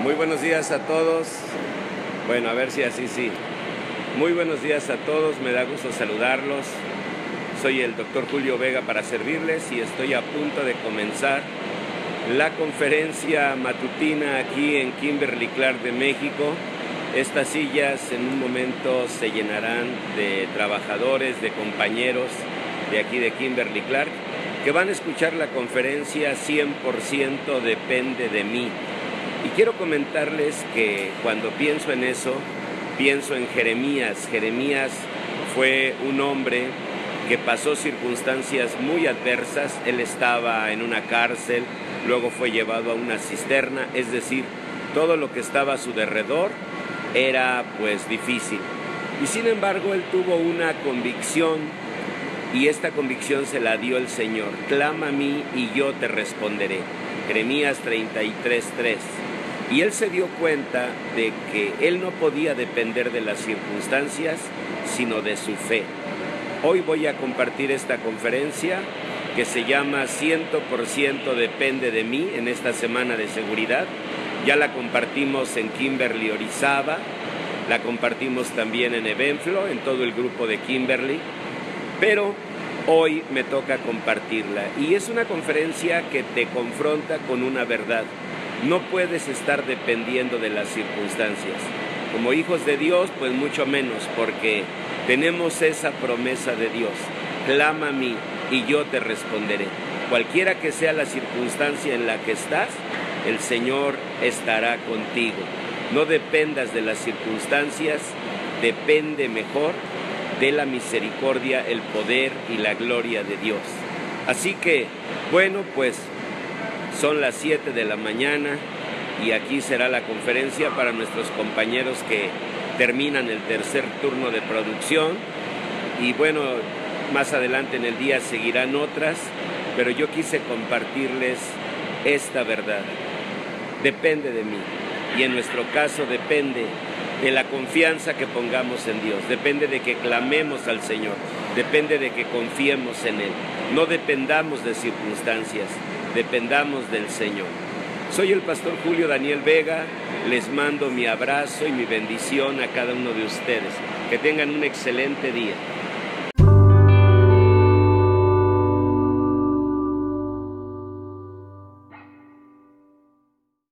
Muy buenos días a todos. Bueno, a ver si así sí. Muy buenos días a todos, me da gusto saludarlos. Soy el doctor Julio Vega para servirles y estoy a punto de comenzar la conferencia matutina aquí en Kimberly Clark de México. Estas sillas en un momento se llenarán de trabajadores, de compañeros de aquí de Kimberly Clark que van a escuchar la conferencia 100% depende de mí. Y quiero comentarles que cuando pienso en eso, pienso en Jeremías. Jeremías fue un hombre que pasó circunstancias muy adversas. Él estaba en una cárcel, luego fue llevado a una cisterna, es decir, todo lo que estaba a su derredor era pues difícil. Y sin embargo, él tuvo una convicción y esta convicción se la dio el Señor. Clama a mí y yo te responderé. Jeremías 33:3. Y él se dio cuenta de que él no podía depender de las circunstancias, sino de su fe. Hoy voy a compartir esta conferencia que se llama 100% depende de mí en esta semana de seguridad. Ya la compartimos en Kimberly Orizaba, la compartimos también en Evenflo, en todo el grupo de Kimberly, pero hoy me toca compartirla. Y es una conferencia que te confronta con una verdad. No puedes estar dependiendo de las circunstancias. Como hijos de Dios, pues mucho menos, porque tenemos esa promesa de Dios. Clama a mí y yo te responderé. Cualquiera que sea la circunstancia en la que estás, el Señor estará contigo. No dependas de las circunstancias, depende mejor de la misericordia, el poder y la gloria de Dios. Así que, bueno, pues son las 7 de la mañana y aquí será la conferencia para nuestros compañeros que terminan el tercer turno de producción. Y bueno, más adelante en el día seguirán otras, pero yo quise compartirles esta verdad. Depende de mí y en nuestro caso depende de la confianza que pongamos en Dios, depende de que clamemos al Señor, depende de que confiemos en Él. No dependamos de circunstancias, dependamos del Señor. Soy el pastor Julio Daniel Vega, les mando mi abrazo y mi bendición a cada uno de ustedes. Que tengan un excelente día.